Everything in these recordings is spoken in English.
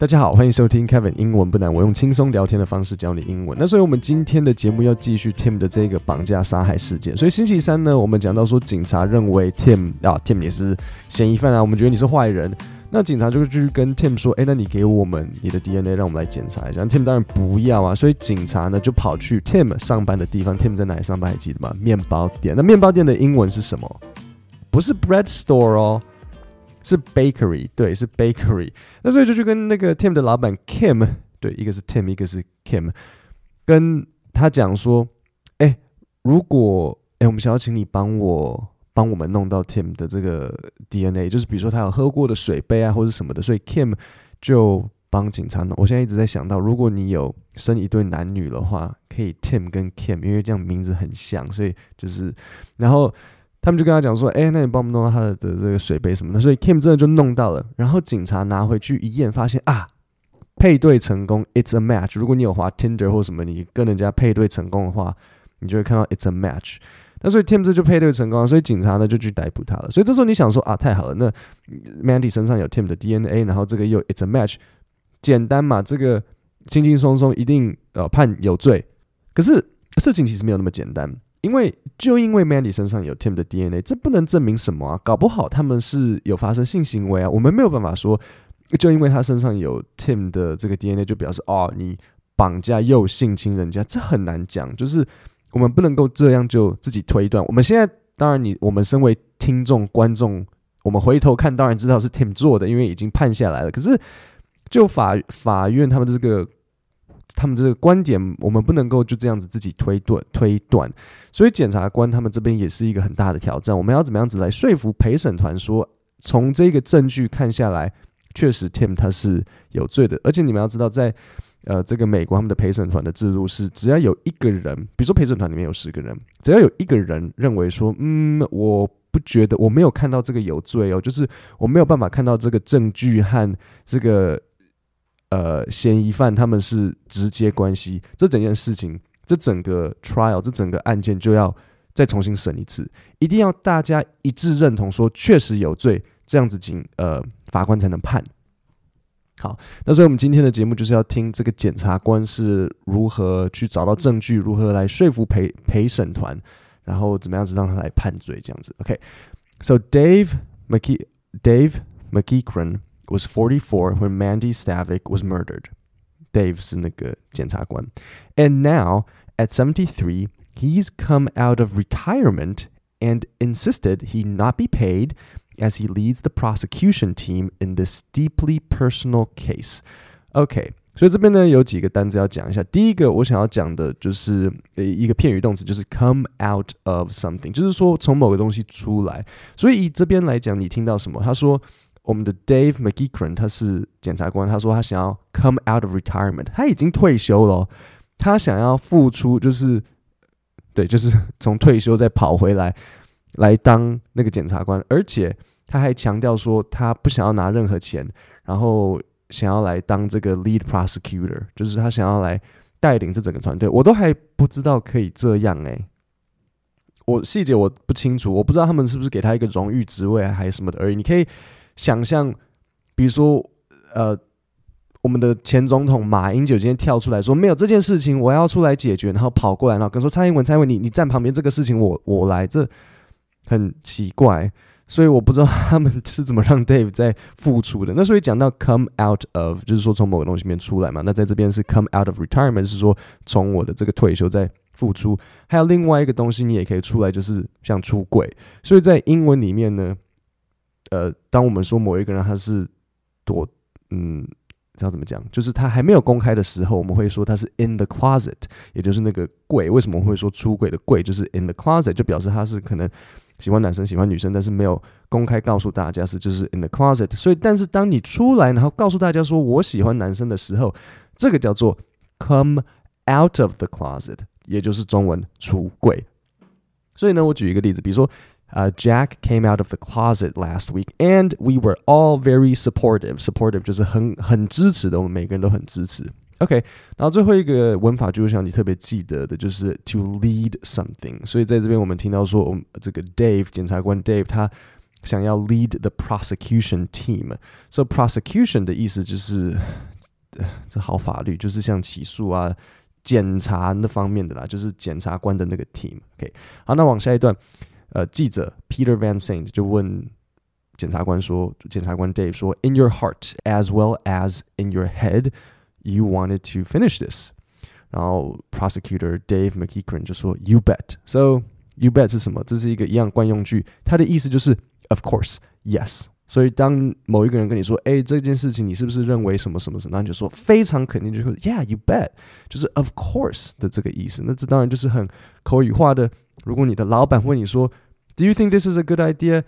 大家好，欢迎收听 Kevin 英文不难，我用轻松聊天的方式教你英文。那所以我们今天的节目要继续 Tim 的这个绑架杀害事件。所以星期三呢，我们讲到说警察认为 Tim 啊 Tim 也是嫌疑犯啊，我们觉得你是坏人。那警察就去跟 Tim 说，哎，那你给我们你的 DNA，让我们来检查一下。Tim 当然不要啊，所以警察呢就跑去 Tim 上班的地方。Tim 在哪里上班？还记得吗？面包店。那面包店的英文是什么？不是 bread store 哦。是 bakery，对，是 bakery。那所以就去跟那个 Tim 的老板 Kim，对，一个是 Tim，一个是 Kim，跟他讲说，哎，如果哎，我们想要请你帮我帮我们弄到 Tim 的这个 DNA，就是比如说他有喝过的水杯啊，或者什么的，所以 Kim 就帮警察弄。我现在一直在想到，如果你有生一对男女的话，可以 Tim 跟 Kim，因为这样名字很像，所以就是，然后。他们就跟他讲说：“哎，那你帮我们弄到他的这个水杯什么的。”所以 Kim 真的就弄到了。然后警察拿回去一验，发现啊，配对成功，It's a match。如果你有滑 Tinder 或什么，你跟人家配对成功的话，你就会看到 It's a match。那所以 Tim 这就配对成功了。所以警察呢就去逮捕他了。所以这时候你想说啊，太好了，那 Mandy 身上有 Tim 的 DNA，然后这个又 It's a match，简单嘛，这个轻轻松松一定呃判有罪。可是事情其实没有那么简单。因为就因为 Mandy 身上有 Tim 的 DNA，这不能证明什么啊？搞不好他们是有发生性行为啊！我们没有办法说，就因为他身上有 Tim 的这个 DNA，就表示哦，你绑架又性侵人家，这很难讲。就是我们不能够这样就自己推断。我们现在当然，你我们身为听众观众，我们回头看当然知道是 Tim 做的，因为已经判下来了。可是就法法院他们的这个。他们这个观点，我们不能够就这样子自己推断推断，所以检察官他们这边也是一个很大的挑战。我们要怎么样子来说服陪审团说，从这个证据看下来，确实 Tim 他是有罪的。而且你们要知道，在呃这个美国他们的陪审团的制度是，只要有一个人，比如说陪审团里面有十个人，只要有一个人认为说，嗯，我不觉得我没有看到这个有罪哦，就是我没有办法看到这个证据和这个。呃，嫌疑犯他们是直接关系，这整件事情，这整个 trial，这整个案件就要再重新审一次，一定要大家一致认同说确实有罪，这样子警呃法官才能判。好，那所以我们今天的节目就是要听这个检察官是如何去找到证据，如何来说服陪陪审团，然后怎么样子让他来判罪这样子。OK，so Dave McKee，Dave McKeekran。was 44 when Mandy Stavik was murdered. Dave And now, at 73, he's come out of retirement and insisted he not be paid as he leads the prosecution team in this deeply personal case. OK，所以这边呢有几个单词要讲一下。第一个我想要讲的就是一个片语动词，就是 come out of something，就是说从某个东西出来。所以以这边来讲，你听到什么？他说 我们的 Dave McGeekran 他是检察官，他说他想要 come out of retirement，他已经退休了，他想要付出，就是对，就是 从退休再跑回来来当那个检察官，而且他还强调说他不想要拿任何钱，然后想要来当这个 lead prosecutor，就是他想要来带领这整个团队，我都还不知道可以这样诶。我细节我不清楚，我不知道他们是不是给他一个荣誉职位还是什么的而已，你可以。想象，比如说，呃，我们的前总统马英九今天跳出来说，没有这件事情，我要出来解决，然后跑过来，然后跟说蔡英文，蔡英文，你你站旁边，这个事情我我来，这很奇怪，所以我不知道他们是怎么让 Dave 在付出的。那所以讲到 come out of，就是说从某个东西里面出来嘛。那在这边是 come out of retirement，是说从我的这个退休在付出。还有另外一个东西，你也可以出来，就是像出轨。所以在英文里面呢。呃，当我们说某一个人他是躲，嗯，知道怎么讲？就是他还没有公开的时候，我们会说他是 in the closet，也就是那个柜。为什么会说出轨的柜？就是 in the closet，就表示他是可能喜欢男生、喜欢女生，但是没有公开告诉大家是就是 in the closet。所以，但是当你出来，然后告诉大家说我喜欢男生的时候，这个叫做 come out of the closet，也就是中文出柜。所以呢，我举一个例子，比如说。Uh, Jack came out of the closet last week, and we were all very supportive. Supportive 就是很很支持的，我们每个人都很支持。OK，然后最后一个文法就是想你特别记得的，就是 to lead something。所以在这边我们听到说，我们这个 Dave 检察官 Dave 他 想要 lead the prosecution team。So prosecution 的意思就是这好法律，就是像起诉啊、检察那方面的啦，就是检察官的那个 team。OK，好，那往下一段， 呃，记者 Peter Van Sant 就问检察官说，检察官 Dave 说，In your heart as well as in your head, you wanted to finish this。然后 prosecutor Dave McEachran 就说，You bet。So you bet 是什么？这是一个一样惯用句，它的意思就是 Of course, yes。所以当某一个人跟你说，哎，这件事情你是不是认为什么什么什么，然后你就说非常肯定，就是 Yeah, you bet，就是 Of course 的这个意思。那这当然就是很口语化的如果你的老板问你说，Do you think this is a good idea？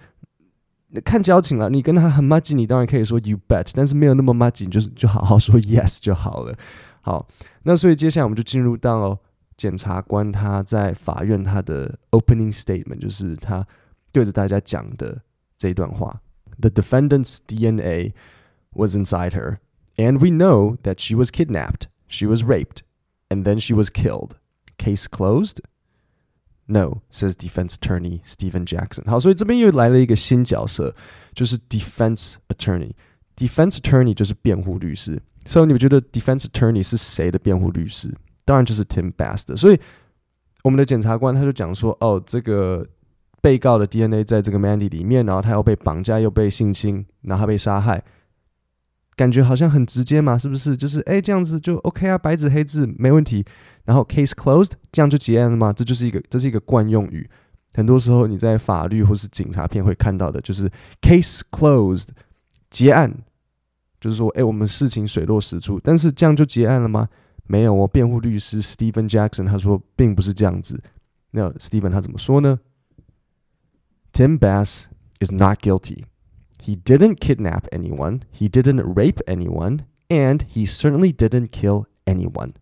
看交情了，你跟他很默契，你当然可以说 You bet，但是没有那么默契，就是就好好说 Yes 就好了。好，那所以接下来我们就进入到检察官他在法院他的 opening statement，就是他对着大家讲的这一段话。The defendant's DNA was inside her, and we know that she was kidnapped, she was raped, and then she was killed. Case closed? No, says defense attorney Stephen Jackson. 好，所以这边又来了一个新角色，就是 defense attorney。defense attorney 就是辩护律师。所以你们觉得 defense attorney 是谁的辩护律师？当然就是 Tim Bass。所以我们的检察官他就讲说，哦，这个被告的 DNA 在这个 Mandy 里面，然后他又被绑架，又被性侵，然后被杀害，感觉好像很直接嘛，是不是？就是哎，这样子就 OK 啊，白纸黑字没问题。然后 case closed，这样就结案了吗？这就是一个，这是一个惯用语。很多时候你在法律或是警察片会看到的，就是 case closed，结案，就是说，哎，我们事情水落石出。但是这样就结案了吗？没有，我辩护律师 Stephen Jackson 他说并不是这样子。那 Stephen 他怎么说呢？Tim Bass is not guilty. He didn't kidnap anyone, he didn't rape anyone, and he certainly didn't kill anyone.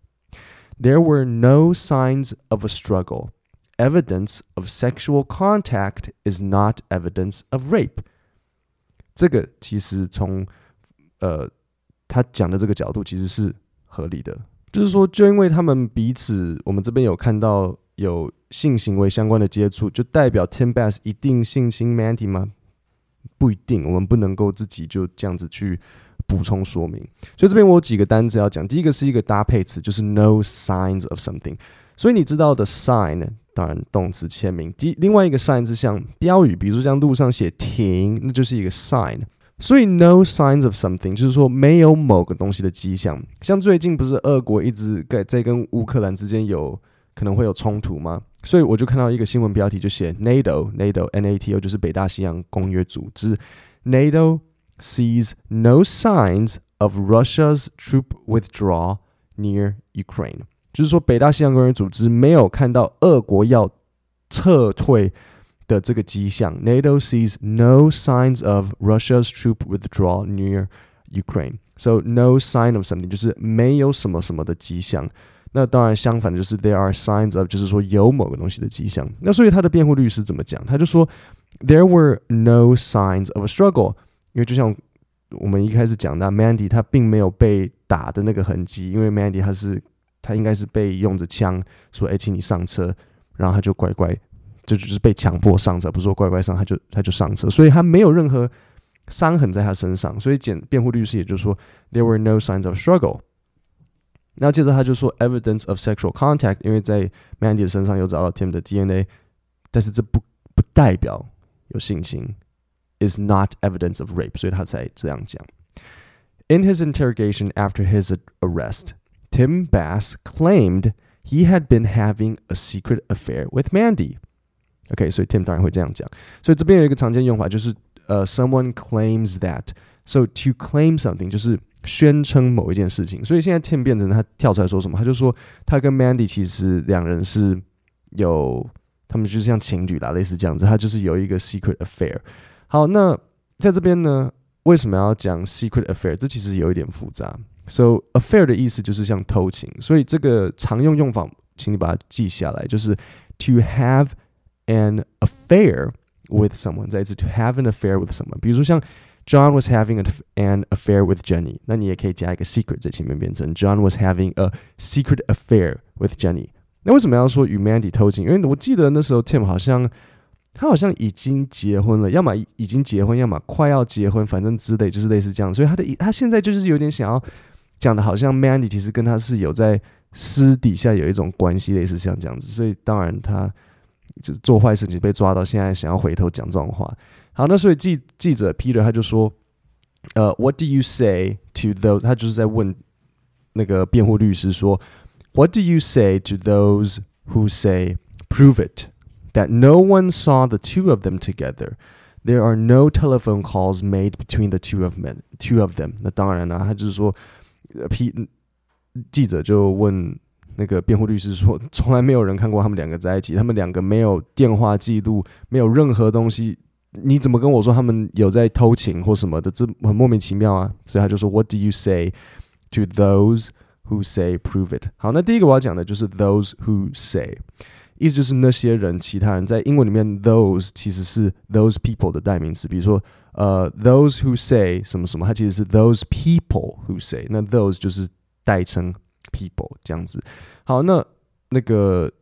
There were no signs of a struggle. Evidence of sexual contact is not evidence of rape. 这个其实从呃他讲的这个角度其实是合理的，就是说，就因为他们彼此，我们这边有看到有性行为相关的接触，就代表 Tim Bass 一定性侵 Mandy 吗？不一定，我们不能够自己就这样子去补充说明。所以这边我有几个单词要讲，第一个是一个搭配词，就是 no signs of something。所以你知道的 sign，当然动词签名。第另外一个 sign 是像标语，比如说像路上写停，那就是一个 sign。所以 no signs of something 就是说没有某个东西的迹象。像最近不是俄国一直在在跟乌克兰之间有可能会有冲突吗？所以我就看到一个新闻标题，就写 NATO NATO NATO 就是北大西洋公约组织，NATO sees no signs of Russia's troop withdrawal near Ukraine，就是说北大西洋公约组织没有看到俄国要撤退的这个迹象。NATO sees no signs of Russia's troop withdrawal near Ukraine。So no sign of something 就是没有什么什么的迹象。那当然，相反的就是 there are signs of，就是说有某个东西的迹象。那所以他的辩护律师怎么讲？他就说 there were no signs of a struggle， 因为就像我们一开始讲的，Mandy 他并没有被打的那个痕迹，因为 Mandy 他是他应该是被用着枪说，哎，请你上车，然后他就乖乖，就就是被强迫上车，不是说乖乖上，他就他就上车，所以他没有任何伤痕在他身上，所以检辩护律师也就是说 there were no signs of struggle。那接着他就说 evidence of sexual contact，因为在 Mandy 的身上有找到 Tim 的 DNA，但是这不不代表有性侵。，is not evidence of rape，所以他才这样讲。In his interrogation after his arrest, Tim Bass claimed he had been having a secret affair with Mandy. OK，所以 Tim 当然会这样讲。所以这边有一个常见用法，就是呃，someone claims that。So to claim something 就是宣称某一件事情，所以现在 Tim 变成他跳出来说什么？他就说他跟 Mandy 其实两人是有，他们就是像情侣啦，类似这样子。他就是有一个 secret affair。 好，那在这边呢，为什么要讲 secret affair？这其实有一点复杂。So affair 的意思就是像偷情，所以这个常用用法，请你把它记下来，就是 to have an affair with someone。再一次，to have an affair with someone。比如说像 John was having an, an affair with Jenny，那你也可以加一个 secret 在前面，变成 John was having a secret affair with Jenny。那为什么要说与 Mandy 偷情？因为我记得那时候 Tim 好像 他好像已经结婚了，要么已经结婚，要么快要结婚，反正之类就是类似这样。所以他的他现在就是有点想要讲的，好像 Mandy 其实跟他是有在私底下有一种关系，类似像这样子。所以当然他就是做坏事情被抓到，现在想要回头讲这种话。好，那所以记记者 Peter 他就说，呃，What do you say to those？他就是在问那个辩护律师说，What do you say to those who say prove it that no one saw the two of them together? There are no telephone calls made between the two of men, two of them。那当然了，他就是说，P 记者就问那个辩护律师说，从来没有人看过他们两个在一起，他们两个没有电话记录，没有任何东西。你怎么跟我说他们有在偷情或什么的？这很莫名其妙啊！所以他就说，What do you say to those who say prove it？好，那第一个我要讲的就是 those who say， 意思就是那些人、其他人。在英文里面，those 其实是 those people 的代名词。比如说，呃，those who say 什么什么，它其实是 those people who say。那 those 就是代称 people 这样子。好，那那个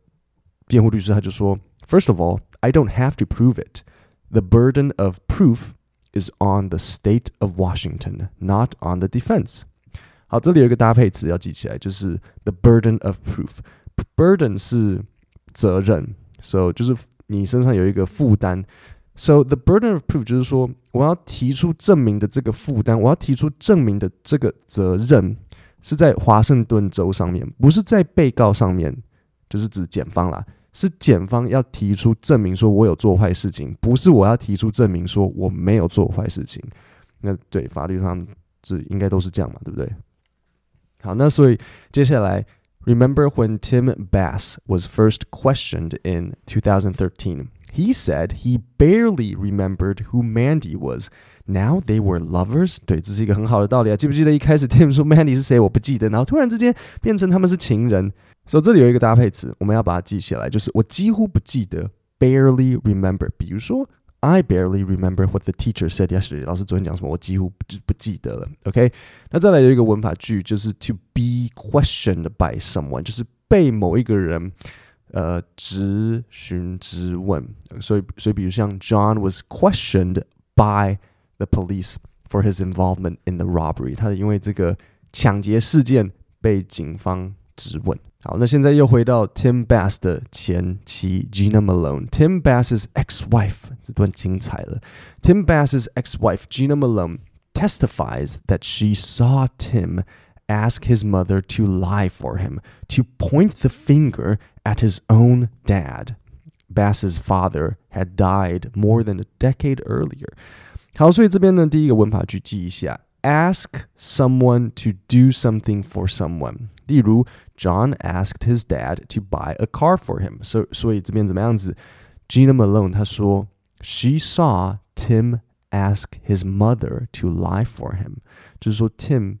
辩护律师他就说，First of all, I don't have to prove it. The burden of proof is on the state of Washington, not on the defense. 好，这里有一个搭配词要记起来，就是 the burden of proof。burden 是 责任，so 就是你身上有一个负担。So the burden of proof 就是说，我要提出证明的这个负担，我要提出证明的这个责任是在华盛顿州上面，不是在被告上面，就是指检方啦。是检方要提出证明说我有做坏事情，不是我要提出证明说我没有做坏事情。那对法律上这应该都是这样嘛，对不对？好，那所以接下来 ，Remember when Tim Bass was first questioned in 2013? He said he barely remembered who Mandy was. Now they were lovers. 对，这是一个很好的道理啊！记不记得一开始 Tim 说 Mandy 是谁？我不记得，然后突然之间变成他们是情人。所以这里有一个搭配词，我们要把它记起来，就是我几乎不记得，barely remember。比如说 ，I barely remember what the teacher said yesterday。老师昨天讲什么，我几乎不不记得了。OK，那再来有一个文法句，就是 to be questioned by someone，就是被某一个人呃质询质问。所以，所以比如像 John was questioned by the police for his involvement in the robbery，他因为这个抢劫事件被警方质问。 好，那现在又回到 Tim Bass 的前妻 Gina Malone。Tim Bass's ex-wife 这段精彩了。Tim Bass's ex-wife Gina Malone testifies that she saw Tim ask his mother to lie for him, to point the finger at his own dad. Bass's father had died more than a decade earlier. 好，所以这边呢，第一个文法句记一下：ask someone to do something for someone。例如 ，John asked his dad to buy a car for him。所所以这边怎么样子？Gina Malone 她说，She saw Tim ask his mother to lie for him，就是说 Tim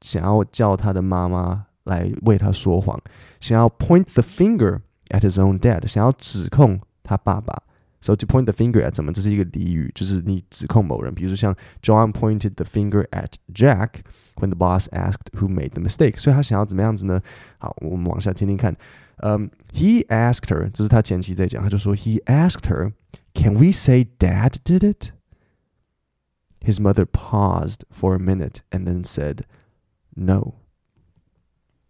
想要叫他的妈妈来为他说谎，想要 point the finger at his own dad，想要指控他爸爸。 So to point the finger at 怎么？这是一个俚语，就是你指控某人。比如说像 John pointed the finger at Jack when the boss asked who made the mistake。所以他想要怎么样子呢？好，我们往下听听看。嗯、um,，He asked her，这是他前妻在讲，他就说 He asked her, "Can we say Dad did it?" His mother paused for a minute and then said, "No."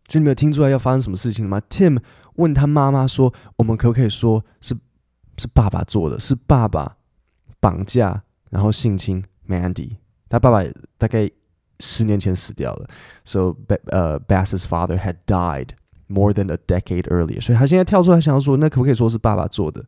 就你没有听出来要发生什么事情吗？Tim 问他妈妈说：“我们可不可以说是 是爸爸做的，是爸爸绑架然后性侵 Mandy。他爸爸大概十年前死掉了，so 呃、Bass's father had died more than a decade earlier。所以他现在跳出来想要说，那可不可以说是爸爸做的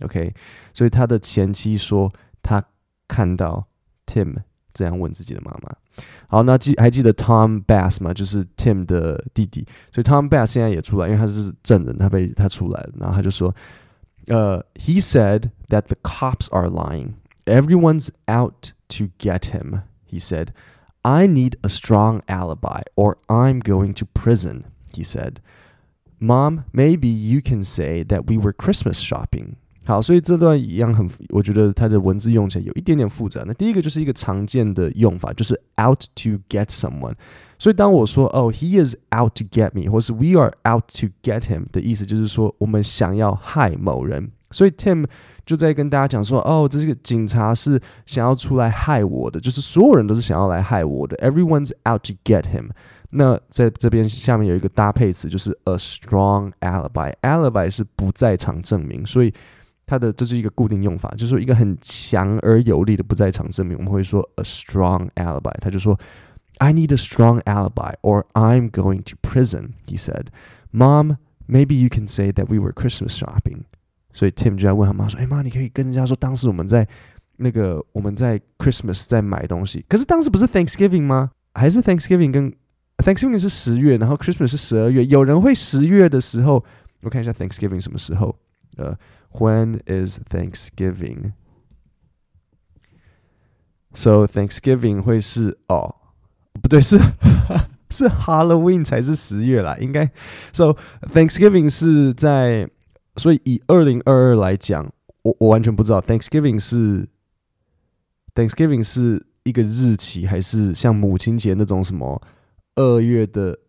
？OK，所以他的前妻说他看到 Tim 这样问自己的妈妈。好，那记还记得 Tom Bass 吗？就是 Tim 的弟弟。所以 Tom Bass 现在也出来，因为他是证人，他被他出来了，然后他就说。Uh, he said that the cops are lying. Everyone's out to get him, he said. I need a strong alibi or I'm going to prison, he said. Mom, maybe you can say that we were Christmas shopping. 好，所以这段一样很，我觉得它的文字用起来有一点点复杂。那第一个就是一个常见的用法，就是 out to get someone。所以当我说哦，he is out to get me，或是 we are out to get him 的意思，就是说我们想要害某人。所以 Tim 就在跟大家讲说，哦，这个警察是想要出来害我的，就是所有人都是想要来害我的。Everyone's out to get him。那在这边下面有一个搭配词，就是 a strong alibi。alibi 是不在场证明，所以它的这是一个固定用法，就是说一个很强而有力的不在场证明，我们会说 a strong alibi。他就说，I need a strong alibi, or I'm going to prison. He said, "Mom, maybe you can say that we were Christmas shopping." 所以 Tim 就在问他妈说：“哎妈，你可以跟人家说，当时我们在那个我们在 Christmas 在买东西，可是当时不是 Thanksgiving 吗？还是 Thanksgiving 跟 Thanksgiving 是十月，然后 Christmas 是十二月。有人会十月的时候，我看一下 Thanksgiving 什么时候？呃。” When is Thanksgiving? So Thanksgiving 会是哦，不对，是是 Halloween 才是十月啦，应该。So Thanksgiving 是在，所以以二零二二来讲，我我完全不知道 Thanksgiving 是 Thanksgiving 是一个日期，还是像母亲节那种什么二月的、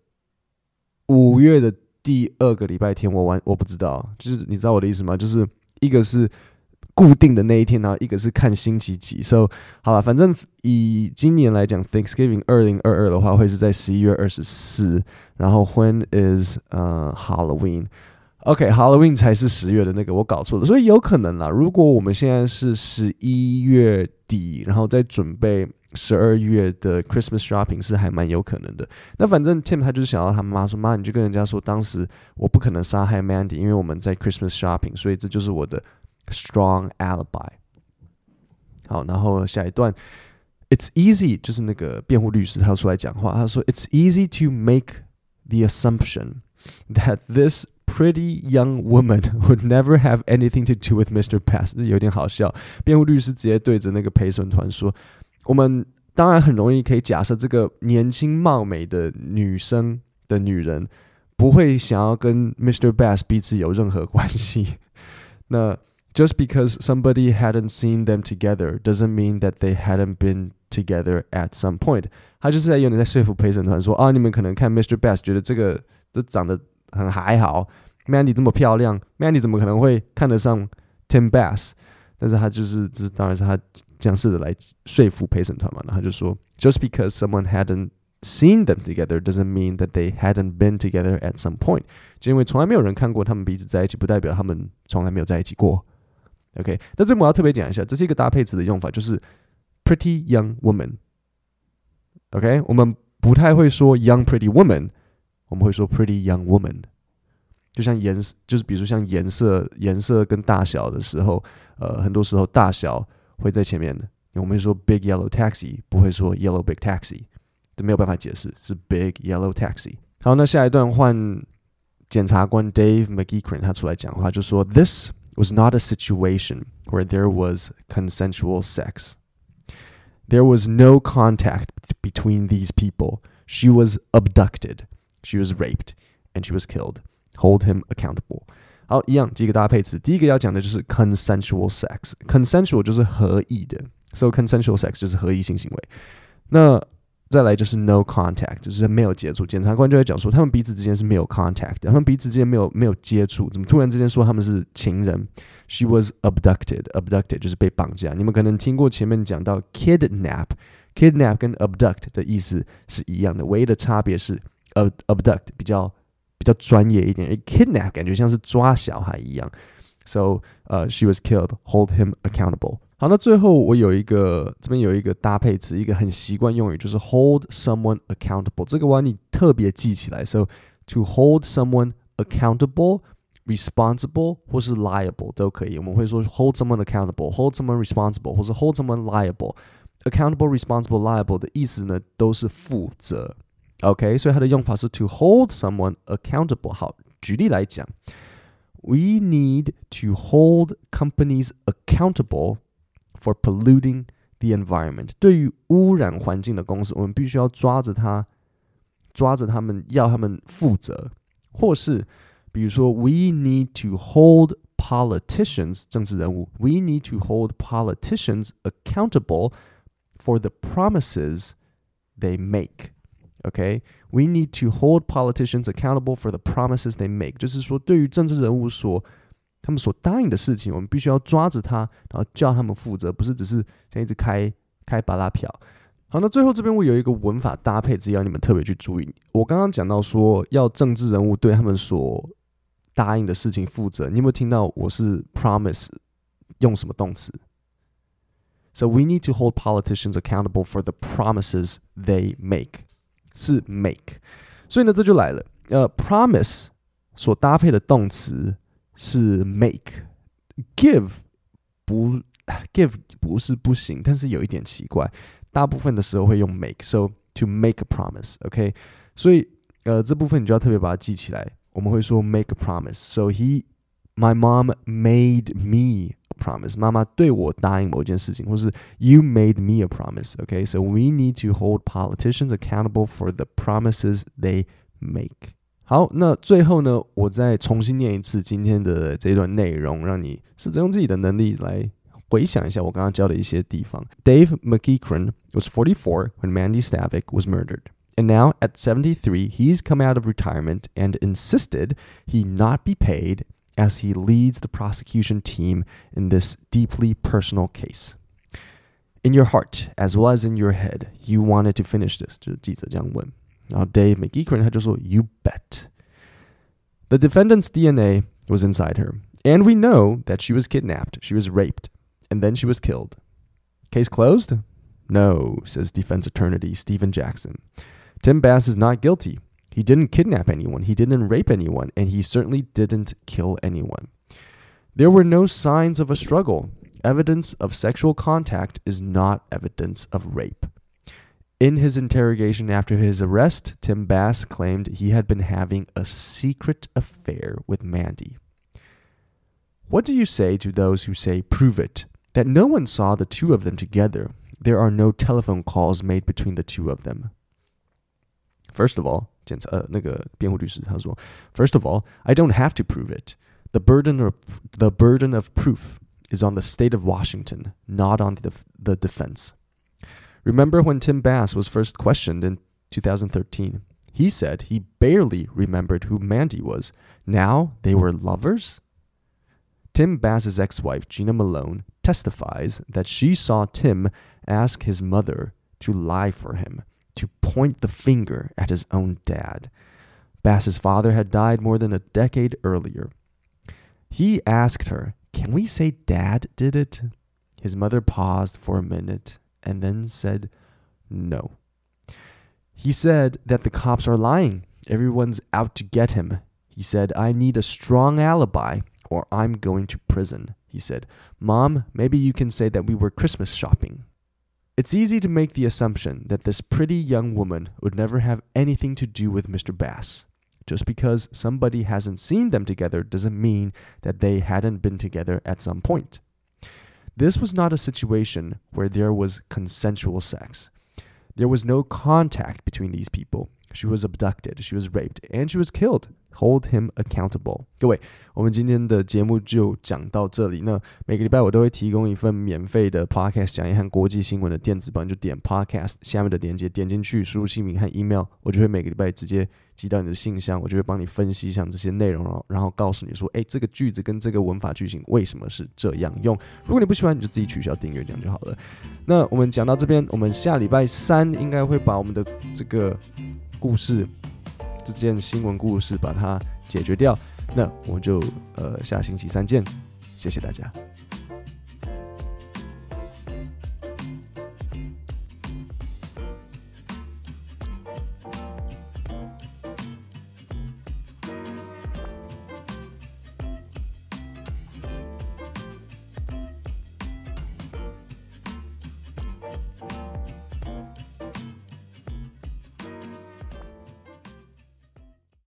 五月的。 第二个礼拜天，我完我不知道，就是你知道我的意思吗？就是一个是固定的那一天，然后一个是看星期几。So 好了，反正以今年来讲，Thanksgiving 二零二二的话会是在十一月二十四。然后 When is 呃 Halloween？OK，Halloween 才是十月的那个，我搞错了。所以有可能啦，如果我们现在是十一月底，然后再准备。十二月的 Christmas shopping 是还蛮有可能的。那反正 Tim 他就是想要他妈说，妈你就跟人家说，当时我不可能杀害 Mandy，因为我们在 Christmas shopping，所以这就是我的 strong alibi。好，然后下一段，It's easy 就是那个辩护律师他出来讲话，他说 It's easy to make the assumption that this pretty young woman would never have anything to do with Mr. Bass，有点好笑。辩护律师直接对着那个陪审团说。我们当然很容易可以假设，这个年轻貌美的女生的女人不会想要跟 Mr. Bass 彼此有任何关系。那 just because somebody hadn't seen them together doesn't mean that they hadn't been together at some point。他就是在有点在说服陪审团说啊，你们可能看 Mr. Bass 觉得这个都长得很还好，Mandy 这么漂亮，Mandy 怎么可能会看得上 Tim Bass？但是他就是，这当然是他这样试着来说服陪审团嘛。然后他就说，Just because someone hadn't seen them together doesn't mean that they hadn't been together at some point。就因为从来没有人看过他们彼此在一起，不代表他们从来没有在一起过。OK，那这边我要特别讲一下，这是一个搭配词的用法，就是 pretty young woman。OK，我们不太会说 young pretty woman，我们会说 pretty young woman。就像颜色，就是比如说像颜色、颜色跟大小的时候，呃，很多时候大小会在前面的。我们说 big yellow taxi，不会说 yellow big taxi，这没有办法解释，是 big yellow taxi。好，那下一段换检察官 Dave McEachran 他出来讲话，就说 This was not a situation where there was consensual sex. There was no contact between these people. She was abducted, she was raped, and she was killed. Hold him accountable。好，一样几个搭配词。第一个要讲的就是 consensual sex。consensual 就是合意的，so consensual sex 就是合意性行为。那再来就是 no contact，就是没有接触。检察官就在讲说，他们彼此之间是没有 contact，他们彼此之间没有没有接触，怎么突然之间说他们是情人？She was abducted，abducted 就是被绑架。你们可能听过前面讲到 kidnap，kidnap 跟 abduct 的意思是一样的，唯一的差别是 abduct 比较。比较专业一点，kidnap 感觉像是抓小孩一样。So，呃，she was killed. Hold him accountable. 好，那最后我有一个这边有一个搭配词，一个很习惯用语，就是 hold someone accountable。这个我要你特别记起来。So to hold someone accountable, responsible 或是 liable 都可以。我们会说 hold someone accountable, hold someone responsible，或是 hold someone liable。accountable, responsible, liable 的意思呢，都是负责。 OK，所以它的用法是 to hold someone accountable。好，举例来讲，We need to hold companies accountable for polluting the environment。对于污染环境的公司，我们必须要抓着它，抓着他们，要他们负责。或是比如说，We need to hold politicians 政治人物，we need to hold politicians accountable for the promises they make. Okay, we need to hold politicians accountable for the promises they make. 就是说，对于政治人物所他们所答应的事情，我们必须要抓着他，然后叫他们负责，不是只是像一直开开巴拉票。好，那最后这边我有一个文法搭配，只要你们特别去注意。我刚刚讲到说，要政治人物对他们所答应的事情负责，你有没有听到我是 promise 用什么动词？So we need to hold politicians accountable for the promises they make， 是 make。所以呢，这就来了，呃，promise 所搭配的动词是 make，give 不 give 不是不行，但是有一点奇怪。大部分的时候会用 make，so to make a promise，OK，、okay? 所以呃这部分你就要特别把它记起来。我们会说 make a promise，so he my mom made me a promise，妈妈对我答应某件事情，或是 you made me a promise，OK，so、okay? we need to hold politicians accountable for the promises they make。好，那最后呢，我再重新念一次今天的这段内容，让你试着用自己的能力来回想一下我刚刚教的一些地方。Dave McEachran was 44 when Mandy Stavik was murdered. And now, at 73, he's come out of retirement and insisted he not be paid as he leads the prosecution team in this deeply personal case. In your heart, as well as in your head, you wanted to finish this. 就是记者这样问，然后 Dave McEachran 他就说，You bet. The defendant's DNA was inside her, and we know that she was kidnapped, she was raped, and then she was killed. Case closed? No, says defense attorney Stephen Jackson. Tim Bass is not guilty. he didn't kidnap anyone, he didn't rape anyone, and he certainly didn't kill anyone. There were no signs of a struggle. Evidence of sexual contact is not evidence of rape. In his interrogation after his arrest, Tim Bass claimed he had been having a secret affair with Mandy. What do you say to those who say, prove it, that no one saw the two of them together? There are no telephone calls made between the two of them. First of all, Uh, first of all, I don't have to prove it. The burden of the burden of proof is on the state of Washington, not on the, the defense. Remember when Tim Bass was first questioned in 2013? He said he barely remembered who Mandy was. Now they were lovers? Tim Bass's ex wife, Gina Malone, testifies that she saw Tim ask his mother to lie for him, to point the finger at his own dad. Bass's father had died more than a decade earlier. He asked her, Can we say dad did it? His mother paused for a minute and then said, No. He said that the cops are lying. Everyone's out to get him. He said, I need a strong alibi or I'm going to prison. He said, Mom, maybe you can say that we were Christmas shopping. It's easy to make the assumption that this pretty young woman would never have anything to do with Mr. Bass. Just because somebody hasn't seen them together doesn't mean that they hadn't been together at some point. This was not a situation where there was consensual sex. There was no contact between these people. She was abducted, she was raped, and she was killed. Hold him accountable。各位，我们今天的节目就讲到这里。那每个礼拜我都会提供一份免费的 podcast 讲一和国际新闻的电子版，就点 podcast 下面的链接，点进去，输入姓名和 email，我就会每个礼拜直接寄到你的信箱，我就会帮你分析一下这些内容，然后然后告诉你说，哎，这个句子跟这个文法句型为什么是这样用。如果你不喜欢，你就自己取消订阅，这样就好了。那我们讲到这边，我们下礼拜三应该会把我们的这个故事。这件新闻故事把它解决掉，那我们就呃下星期三见，谢谢大家。